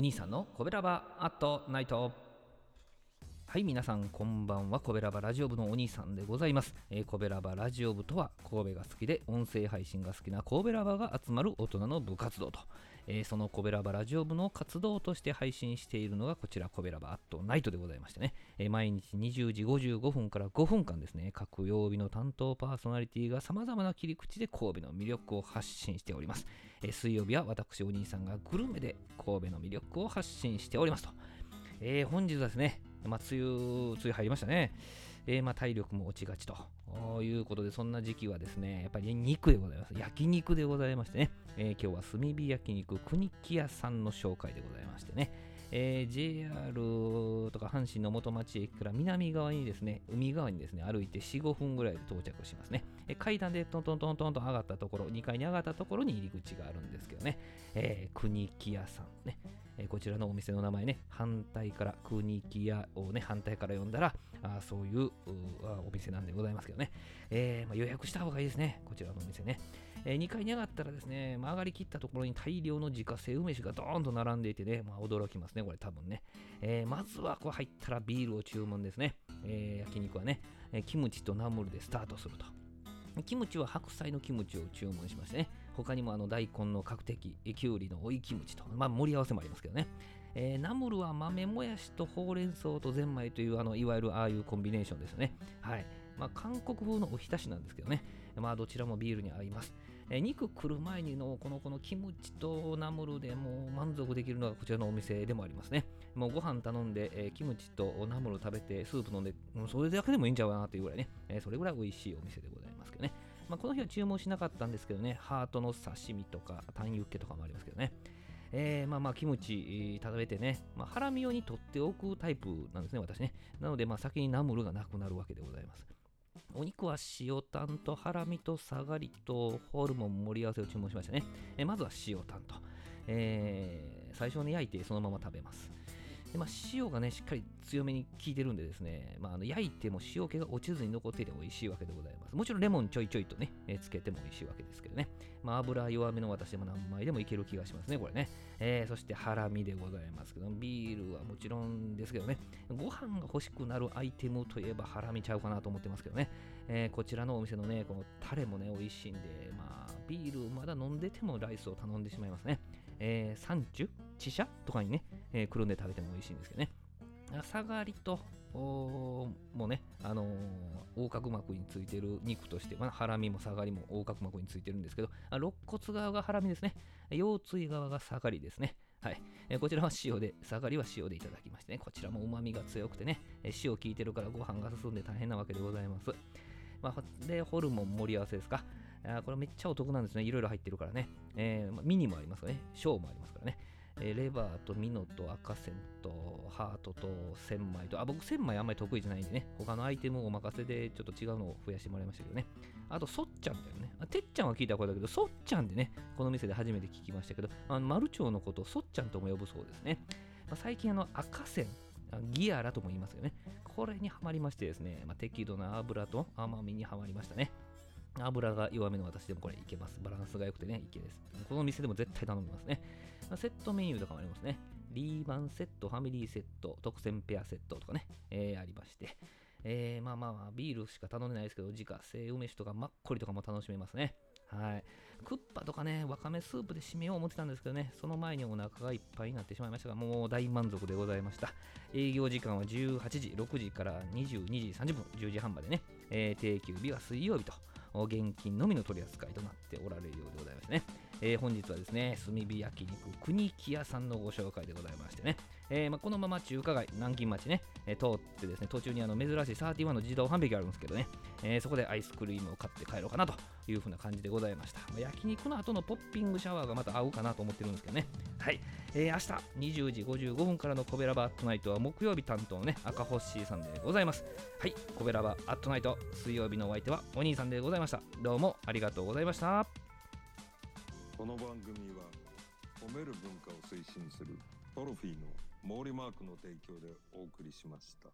お兄さんのコベラバアットナイト。はい皆さんこんばんは。コベラバラジオ部のお兄さんでございます、えー、コベラバラジオ部とは神戸が好きで音声配信が好きな神戸ラバが集まる大人の部活動と、えー、そのコベラバラジオ部の活動として配信しているのがこちらコベラバアットナイトでございましてね、えー、毎日20時55分から5分間ですね。各曜日の担当パーソナリティが様々な切り口で神戸の魅力を発信しております、え水曜日は私お兄さんがグルメで神戸の魅力を発信しておりますと。え、本日はですね、まあ、梅雨、梅雨入りましたね。えー、まあ、体力も落ちがちということで、そんな時期はですね、やっぱり肉でございます。焼肉でございましてね、えー、今日は炭火焼肉国木屋さんの紹介でございましてね、えー、JR とか阪神の元町駅から南側にですね、海側にですね、歩いて4、5分ぐらいで到着しますね。え階段でトントントントンと上がったところ、2階に上がったところに入り口があるんですけどね、えー、国木屋さんね、えー、こちらのお店の名前ね、反対から国木屋をね、反対から読んだら、あそういうお店なんでございますけどね、えー、まあ、予約した方がいいですね、こちらのお店ね。えー、2階に上がったらですね、まあ、上がりきったところに大量の自家製梅酒がドーンと並んでいてね、まあ、驚きますね、これ多分ね。えー、まずはこう入ったらビールを注文ですね。えー、焼肉はね、えキムチとナムルでスタートすると。キムチは白菜のキムチを注文しましてね、他にもあの大根の角的、きゅうりの追いキムチと、まあ、盛り合わせもありますけどね。えー、ナムルは豆もやしとほうれん草とゼンマイというあのいわゆるああいうコンビネーションですね。はい。まあ、韓国風のおひたしなんですけどね。まあ、どちらもビールに合います。え肉来る前にのこのこのキムチとナムルでもう満足できるのがこちらのお店でもありますね。もうご飯頼んで、えー、キムチとナムル食べてスープ飲んで、もうそれだけでもいいんちゃうかなというぐらいね、えー、それぐらい美味しいお店でございますけどね。まあ、この日は注文しなかったんですけどね、ハートの刺身とか、タンユッケとかもありますけどね。えー、まあまあキムチ食べてね、まあ、ハラミ用に取っておくタイプなんですね、私ね。なので、まあ先にナムルがなくなるわけでございます。お肉は塩タンとハラミとサガリとホルモン盛り合わせを注文しましたね。えまずは塩タンと。えー、最初に焼いてそのまま食べます。でまあ、塩がね、しっかり強めに効いてるんでですね、まあ、あの焼いても塩気が落ちずに残っていて美味しいわけでございます。もちろんレモンちょいちょいとね、え、つけても美味しいわけですけどね。まあ、油弱めの私でも何枚でもいける気がしますね、これね。えー、そしてハラミでございますけど、ビールはもちろんですけどね、ご飯が欲しくなるアイテムといえばハラミちゃうかなと思ってますけどね。えー、こちらのお店のね、このタレもね、美味しいんで、まあ、ビールまだ飲んでてもライスを頼んでしまいますね。えー、サンチュ、チシャとかにね、えー、くるんで食べても美味しいんですけどね。サガリと、もうね、あのー、横隔膜についてる肉として、まあ、ハラミもサガリも横隔膜についてるんですけど、肋骨側がハラミですね。腰椎側がサガリですね。はい。えー、こちらは塩で、サガリは塩でいただきましてね、こちらも旨味が強くてね、えー、塩効いてるからご飯が進んで大変なわけでございます。まあ、で、ホルモン盛り合わせですか。あこれめっちゃお得なんですね。いろいろ入ってるからね。えーまあ、ミニもありますよね。小もありますからね。えー、レバーとミノと赤線とハートと千枚と、あ、僕千枚あんまり得意じゃないんでね、他のアイテムをお任せでちょっと違うのを増やしてもらいましたけどね。あと、そっちゃんだよね。あてっちゃんは聞いたことだけど、そっちゃんでね、この店で初めて聞きましたけど、あのマルチョウのことをそっちゃんとも呼ぶそうですね。まあ、最近あの赤線、ギアラとも言いますよね。これにはまりましてですね、まあ、適度な油と甘みにはまりましたね。油が弱めの私でもこれいけます。バランスが良くてね、いけです。この店でも絶対頼みますね。セットメニューとかもありますね。リーマンセット、ファミリーセット、特選ペアセットとかね、えー、ありまして。えー、まあまあまあ、ビールしか頼んでないですけど、自家製梅酒とかマッコリとかも楽しめますね。はい。クッパとかね、わかめスープで締めよう思ってたんですけどね、その前にお腹がいっぱいになってしまいましたが、もう大満足でございました。営業時間は18時、6時から22時30分、10時半までね、えー、定休日は水曜日と。現金のみの取り扱いとなっておられるようでございますね。えー、本日はですね、炭火焼肉国木屋さんのご紹介でございましてね、えーまあ、このまま中華街、南京町ね、えー、通ってですね、途中にあの珍しい31の自動販売機あるんですけどね、え、そこでアイスクリームを買って帰ろうかなというふうな感じでございました。まあ、焼肉の後のポッピングシャワーがまた合うかなと思ってるんですけどね。はい。えー、明日20時55分からのコベラバアットナイトは木曜日担当のね、赤星さんでございます。はい。コベラバアットナイト、水曜日のお相手はお兄さんでございました。どうもありがとうございました。この番組は褒める文化を推進するトロフィーの毛利マークの提供でお送りしました。